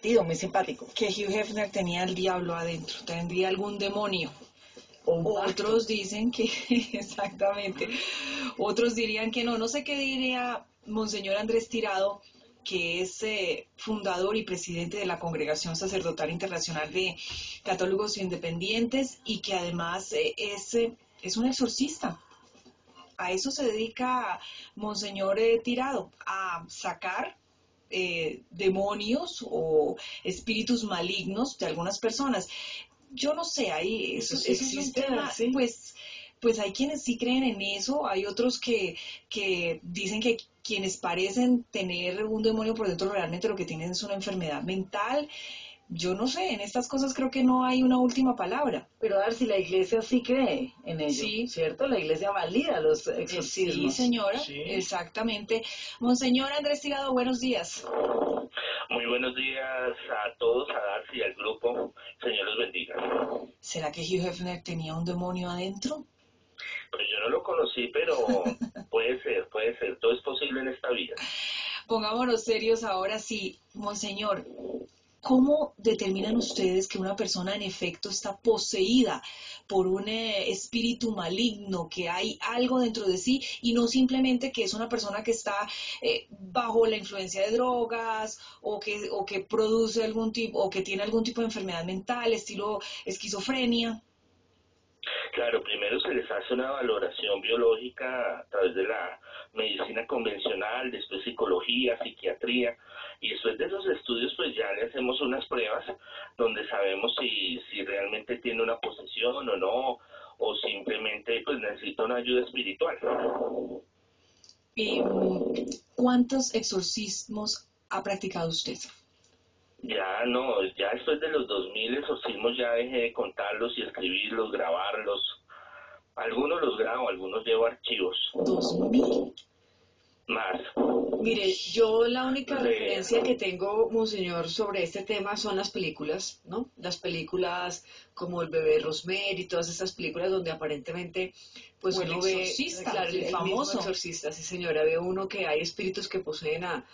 divertido, muy simpático. Que Hugh Hefner tenía el diablo adentro, tendría algún demonio. Otros dicen que, exactamente, otros dirían que no. No sé qué diría Monseñor Andrés Tirado, que es eh, fundador y presidente de la Congregación Sacerdotal Internacional de Católicos Independientes y que además eh, es, eh, es un exorcista. A eso se dedica Monseñor Tirado, a sacar demonios o espíritus malignos de algunas personas. Yo no sé, ahí eso, existe, pues pues hay quienes sí creen en eso, hay otros que, que dicen que quienes parecen tener un demonio por dentro realmente lo que tienen es una enfermedad mental. Yo no sé, en estas cosas creo que no hay una última palabra. Pero a ver si la iglesia sí cree en ello, sí. ¿cierto? La iglesia valida los exorcismos. Sí, señora, exactamente. Monseñor Andrés Tirado, buenos días. Muy buenos días a todos, a Darcy y al grupo. Señor los bendiga. ¿Será que Hugh Hefner tenía un demonio adentro? Pues yo no lo conocí, pero puede ser, puede ser, todo es posible en esta vida. Pongámonos serios ahora sí, Monseñor. ¿Cómo determinan ustedes que una persona en efecto está poseída por un eh, espíritu maligno, que hay algo dentro de sí y no simplemente que es una persona que está eh, bajo la influencia de drogas o que, o que produce algún tipo o que tiene algún tipo de enfermedad mental, estilo esquizofrenia? Claro, primero se les hace una valoración biológica a través de la medicina convencional, después psicología, psiquiatría, y después de esos estudios pues ya le hacemos unas pruebas donde sabemos si, si realmente tiene una posesión o no, o simplemente pues necesita una ayuda espiritual. ¿Y mm, cuántos exorcismos ha practicado usted? Ya no, ya después de los 2000 exorcismos ya dejé de contarlos y escribirlos, grabarlos. Algunos los grabo, algunos llevo archivos. ¿2000? Más. Mire, yo la única referencia que tengo, monseñor, sobre este tema son las películas, ¿no? Las películas como El bebé Rosemary y todas esas películas donde aparentemente, pues uno ve, claro, el, famoso exorcista, sí señora, ve uno que hay espíritus que poseen a,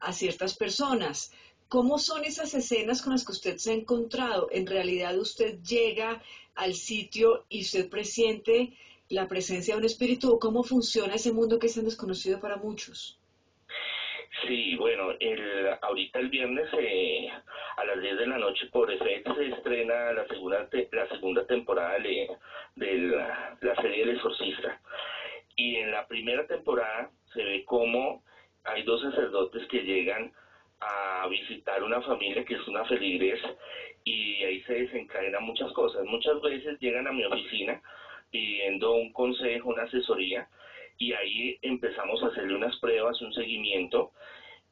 a ciertas personas. ¿Cómo son esas escenas con las que usted se ha encontrado? En realidad usted llega al sitio y usted presiente la presencia de un espíritu. ¿Cómo funciona ese mundo que es tan desconocido para muchos? Sí, bueno, el, ahorita el viernes eh, a las 10 de la noche por FX se estrena la segunda la segunda temporada de, la, la, serie El Exorcista. Y en la primera temporada se ve cómo hay dos sacerdotes que llegan a visitar una familia que es una feligres y ahí se desencadenan muchas cosas. Muchas veces llegan a mi oficina pidiendo un consejo, una asesoría y ahí empezamos a hacerle unas pruebas, un seguimiento.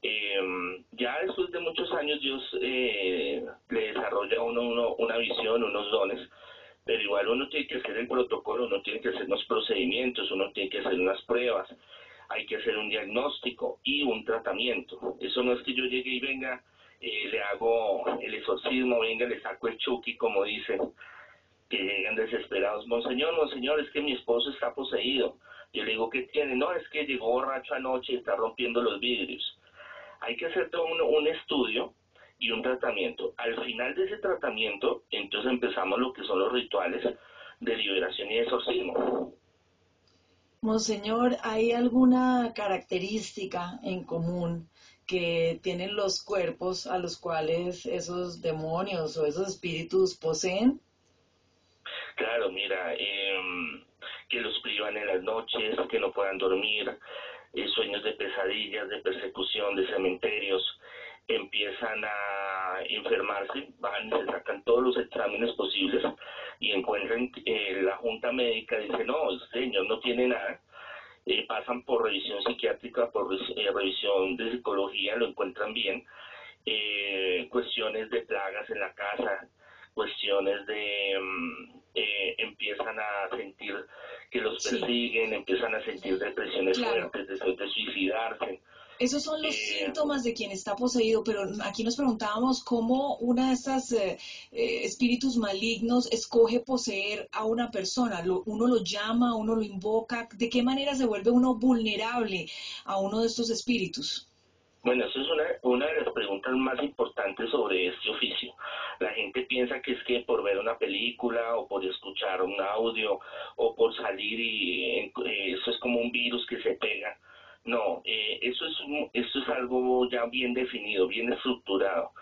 Em, ya después de muchos años Dios eh, le desarrolla a uno, una visión, unos dones, pero igual uno tiene que hacer el protocolo, uno tiene que hacer unos procedimientos, uno tiene que hacer unas pruebas hay que hacer un diagnóstico y un tratamiento. Eso no es que yo llegue y venga, eh, le hago el exorcismo, venga, le saco el chuki, como dicen, que llegan desesperados. Monseñor, monseñor, es que mi esposo está poseído. Yo le digo, ¿qué tiene? No, es que llegó borracho anoche y está rompiendo los vidrios. Hay que hacer todo un, un estudio y un tratamiento. Al final de ese tratamiento, entonces empezamos lo que son los rituales de liberación y exorcismo. Monseñor, ¿hay alguna característica en común que tienen los cuerpos a los cuales esos demonios o esos espíritus poseen? Claro, mira, em, que los privan en las noches, que no puedan dormir, eh, sueños de pesadillas, de persecución, de cementerios, empiezan a enfermarse, van se sacan todos los exámenes posibles y encuentran eh, la junta médica dice no, el señor no tiene nada, eh, pasan por revisión psiquiátrica, por eh, revisión de psicología, lo encuentran bien, cuestiones de plagas en la casa, cuestiones de mm, empiezan a sentir que los persiguen, empiezan a sentir depresiones fuertes, deseos de suicidarse. Esos son los eh, síntomas de quien está poseído, pero aquí nos preguntábamos cómo una de estas eh, eh, espíritus malignos escoge poseer a una persona. Lo, uno lo llama, uno lo invoca. ¿De qué manera se vuelve uno vulnerable a uno de estos espíritus? Bueno, eso es una, una de las preguntas más importantes sobre este oficio. La gente piensa que es que por ver una película o por escuchar un audio o por salir y eso es como un virus que se pega no, eh, eso, es eso es algo ya bien definido, bien estructurado.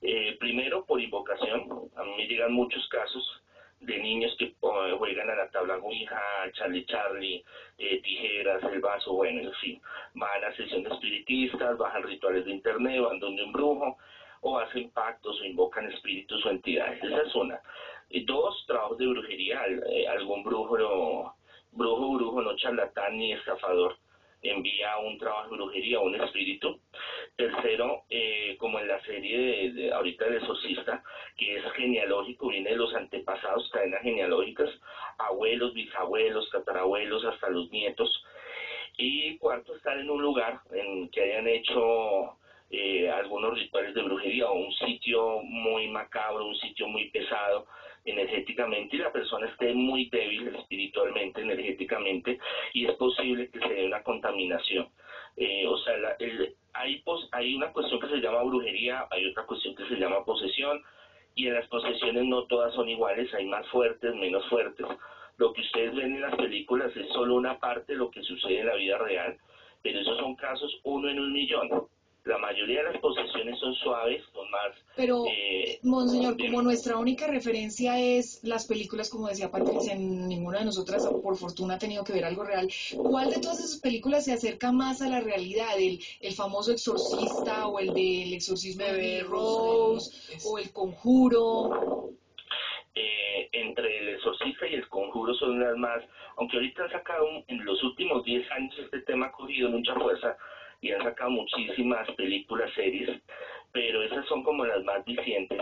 Eh, primero por invocación, a mí llegan muchos casos de niños que juegan a la tabla Ouija, Charlie Charlie, tijeras, el vaso, bueno, en fin, van a sesiones espiritistas, bajan rituales de internet, van donde un brujo, o hacen pactos o invocan espíritus o entidades. Esa es una. Y dos, trabajos de brujería, eh, algún brujo, brujo, brujo, no charlatán ni estafador envía un trabajo de brujería un espíritu. Tercero, eh, como en la serie de, ahorita del exorcista, que es genealógico, viene de los antepasados, cadenas genealógicas, abuelos, bisabuelos, tatarabuelos, hasta los nietos. Y cuarto, estar en un lugar en que hayan hecho eh, algunos rituales de brujería o un sitio muy macabro, un sitio muy pesado energéticamente y la persona esté muy débil espiritualmente, energéticamente y es posible que se dé una contaminación. Eh, o sea, hay, hay una cuestión que se llama brujería, hay otra cuestión que se llama posesión y en las posesiones no todas son iguales, hay más fuertes, menos fuertes. Lo que ustedes ven en las películas es solo una parte de lo que sucede en la vida real, pero esos son casos uno en un millón la mayoría de las posesiones son suaves, son más... Pero, eh, Monseñor, como nuestra única referencia es las películas, como decía Patricia, ninguna de nosotras por fortuna ha tenido que ver algo real, ¿cuál de todas esas películas se acerca más a la realidad? ¿El, el famoso exorcista o el del exorcismo de Rose o el conjuro? Eh, entre el exorcista y el conjuro son las más, aunque ahorita han sacado en los últimos 10 años este tema ha cogido mucha fuerza, y han sacado muchísimas películas, series, pero esas son como las más dicientes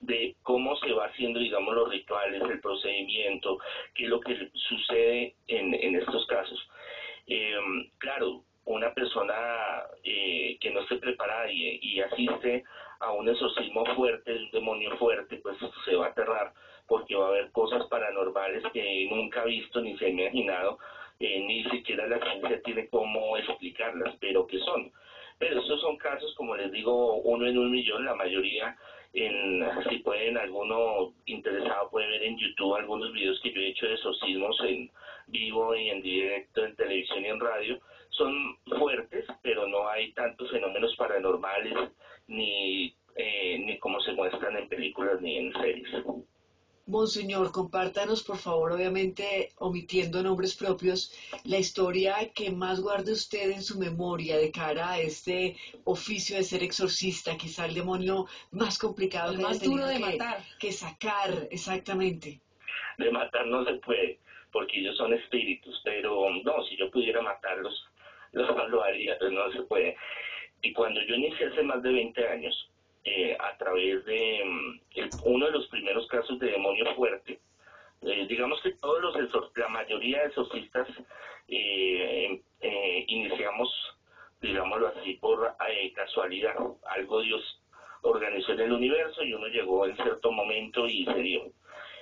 de cómo se va haciendo, digamos, los rituales, el procedimiento, qué es lo que sucede en, en estos casos. Em, claro, una persona eh, que no esté preparada y, y, asiste a un exorcismo fuerte, un demonio fuerte, pues se va a aterrar porque va a haber cosas paranormales que nunca ha visto ni se ha imaginado eh, ni siquiera la ciencia tiene cómo explicarlas, pero que son. Pero estos son casos, como les digo, uno en un millón, la mayoría, en, si pueden, alguno interesado puede ver en YouTube algunos videos que yo he hecho de exorcismos en vivo y en directo, en televisión y en radio. Son fuertes, pero no hay tantos fenómenos paranormales ni, eh, ni como se muestran en películas ni en series. Monseñor, compártanos, por favor, obviamente omitiendo nombres propios, la historia que más guarde usted en su memoria de cara a este oficio de ser exorcista, quizá el demonio más complicado el más duro de matar. Que sacar, exactamente. De matar no se puede, porque ellos son espíritus, pero no, si yo pudiera matarlos, lo, lo haría, pero no se puede. Y cuando yo inicié hace más de 20 años, eh, a través de mm, uno de los primeros casos de demonio fuerte. Eh, digamos que todos los la mayoría de exorcistas eh, iniciamos, digámoslo así, por casualidad. Algo Dios organizó en el universo y uno llegó en cierto momento y se dio.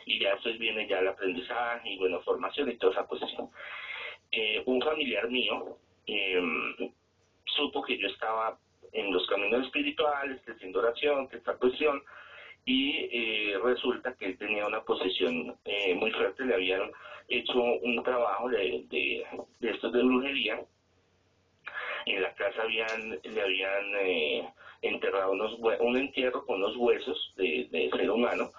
Y ya después viene ya el aprendizaje y bueno, formación y toda esa cuestión. un familiar mío supo que yo estaba en los caminos espirituales, que haciendo oración, que esta cuestión, y eh, resulta que él tenía una posesión eh, muy fuerte, le habían hecho un trabajo de, de, de estos de brujería, en la casa habían, le habían eh, enterrado unos, un entierro con unos huesos de, ser humano,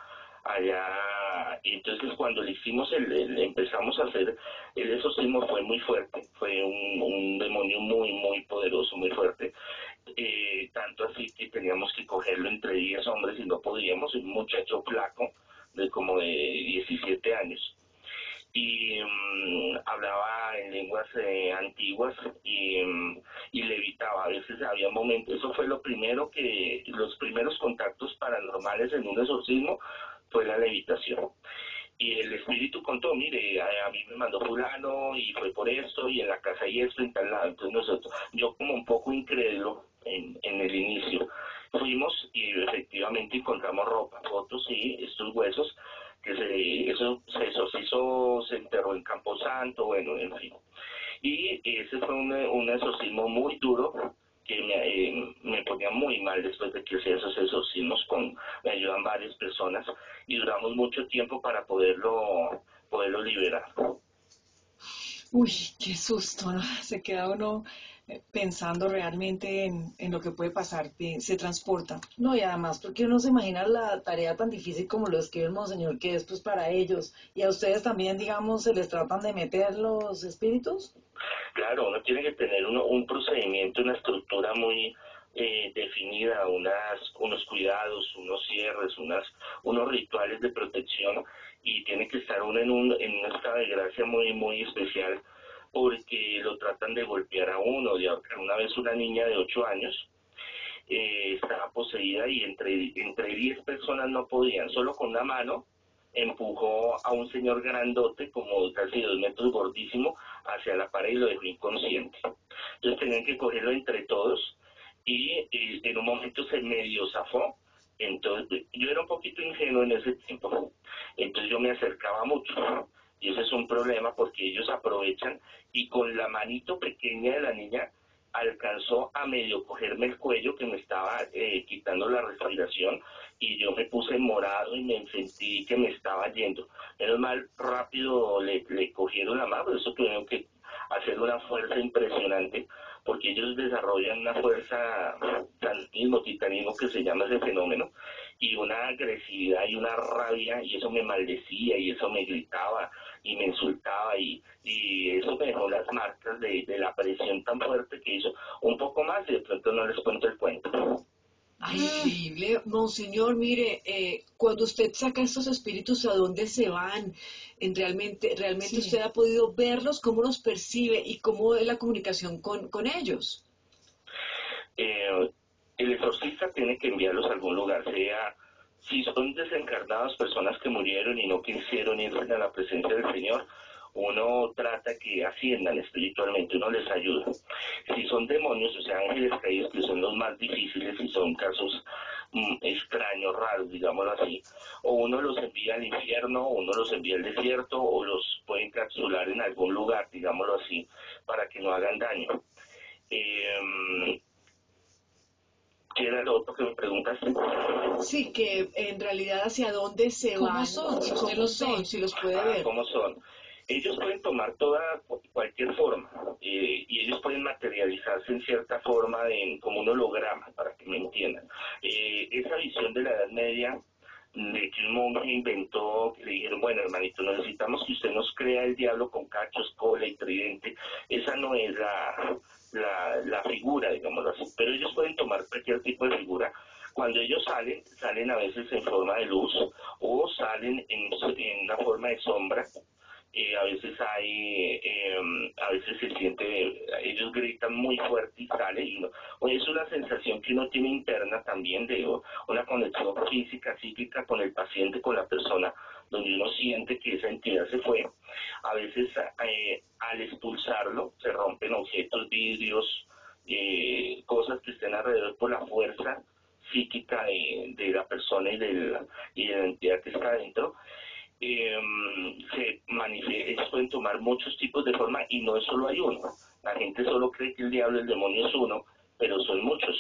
allá. Y entonces cuando le hicimos el, empezamos a hacer el exorcismo fue muy fuerte fue un demonio muy muy poderoso muy fuerte eh, tanto así que teníamos que cogerlo entre 10 hombres y no podíamos, un muchacho flaco de como de 17 años. Y mm, hablaba en lenguas eh, antiguas y, mm, y levitaba. A veces había momentos, eso fue lo primero que, los primeros contactos paranormales en un exorcismo fue la levitación y el espíritu contó, mire, a, mí me mandó fulano y fue por esto y en la casa y esto en tal lado. Entonces nosotros, yo como un poco incrédulo en, en el inicio, fuimos y efectivamente encontramos ropa, fotos y estos huesos que se, eso se exorcizó, se enterró en Camposanto, bueno, en fin. Y ese fue un, un exorcismo muy duro que me, eh, ponía muy mal después de que hacía esos exorcismos con, me ayudan varias personas y duramos mucho tiempo para poderlo, poderlo liberar. Uy, qué susto, ¿no? Se queda uno eh, pensando realmente en, lo que puede pasar, se transporta. No, y además porque uno se imagina la tarea tan difícil como lo escribe el Monseñor, que es pues para ellos. ¿Y a ustedes también, digamos, se les tratan de meter los espíritus? Claro, uno tiene que tener uno, un procedimiento, una estructura muy eh, definida, unas, unos cuidados, unos cierres, unas, unos rituales de protección y tiene que estar uno en un, en un estado de gracia muy, muy especial porque lo tratan de golpear a uno. Una vez una niña de 8 años eh, estaba poseída y entre, entre 10 personas no podían, solo con una mano empujó a un señor grandote, como casi dos metros gordísimo, hacia la pared y lo dejó inconsciente. Entonces tenían que cogerlo entre todos y en un momento se medio zafó. Entonces yo era un poquito ingenuo en ese tiempo, entonces yo me acercaba mucho y ese es un problema porque ellos aprovechan y con la manito pequeña de la niña alcanzó a medio cogerme el cuello que me estaba eh, quitando la respiración y yo me puse morado y me sentí que me estaba yendo. Menos mal, rápido le, le cogieron la mano, por eso tuvieron que hacer una fuerza impresionante porque ellos desarrollan una fuerza, mismo titanismo que se llama ese fenómeno, y una agresividad y una rabia, y eso me maldecía, y eso me gritaba, y me insultaba, y, y eso me dejó las marcas de, de la presión tan fuerte que hizo. Un poco más, y de pronto no les cuento el cuento. Ay, increíble. Monseñor, mire, eh, cuando usted saca estos espíritus, ¿a dónde se van? En realmente, realmente usted ha podido verlos, cómo los percibe y cómo es la comunicación con, con ellos. Eh, el exorcista tiene que enviarlos a algún lugar, sea si son desencarnadas personas que murieron y no quisieron irse a la presencia del Señor, uno trata que asciendan espiritualmente, uno les ayuda. Si son demonios, o sea, ángeles caídos, que son los más difíciles y son casos mm, extraños, raros, digámoslo así, o uno los envía al infierno, o uno los envía al desierto, o los puede encapsular en algún lugar, digámoslo así, para que no hagan daño. Eh, ¿Qué era lo otro que me preguntaste? Sí, que en realidad hacia dónde se ¿Cómo van. son? ¿Cómo son? Si los puede ah, ver. ¿Cómo son? Ellos pueden tomar toda cualquier forma eh, y ellos pueden materializarse en cierta forma como un holograma, para que me entiendan. Eh, esa visión de la Edad Media de que un monje inventó, que le dijeron, bueno hermanito, necesitamos que usted nos crea el diablo con cachos, cola y tridente, esa no es la, la, la figura, digámoslo así, pero ellos pueden tomar cualquier tipo de figura. Cuando ellos salen, salen a veces en forma de luz o salen en, en una forma de sombra eh, a veces hay, em, a veces se siente, ellos gritan muy fuerte y sale, y es una sensación que uno tiene interna también de una conexión física, psíquica con el paciente, con la persona, donde uno siente que esa entidad se fue. A veces eh, al expulsarlo se rompen objetos, vidrios, eh, cosas que estén alrededor por la fuerza psíquica de, la persona y de la, y de la entidad que está adentro eh, se ellos pueden tomar muchos tipos de forma y no solo hay uno. La gente solo cree que el diablo, el demonio es uno, pero son muchos.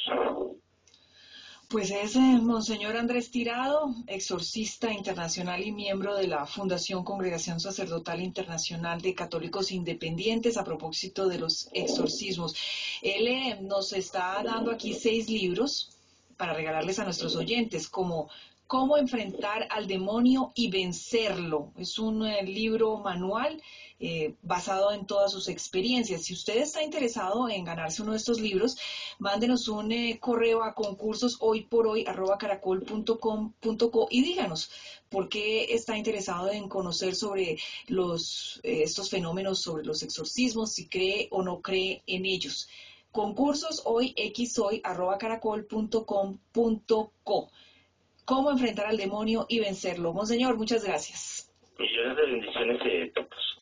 Pues es eh, Monseñor Andrés Tirado, exorcista internacional y miembro de la Fundación Congregación Sacerdotal Internacional de Católicos Independientes a propósito de los exorcismos. Él eh, nos está dando aquí seis libros para regalarles a nuestros oyentes, como Cómo enfrentar al demonio y vencerlo. Es un eh, libro manual eh, basado en todas sus experiencias. Si usted está interesado en ganarse uno de estos libros, mándenos un eh, correo a concursos hoy por hoy y díganos por qué está interesado en conocer sobre estos fenómenos, sobre los exorcismos, si cree o no cree en ellos. Concursos hoy arroba cómo enfrentar al demonio y vencerlo. Monseñor, muchas gracias. Millones de bendiciones de todos.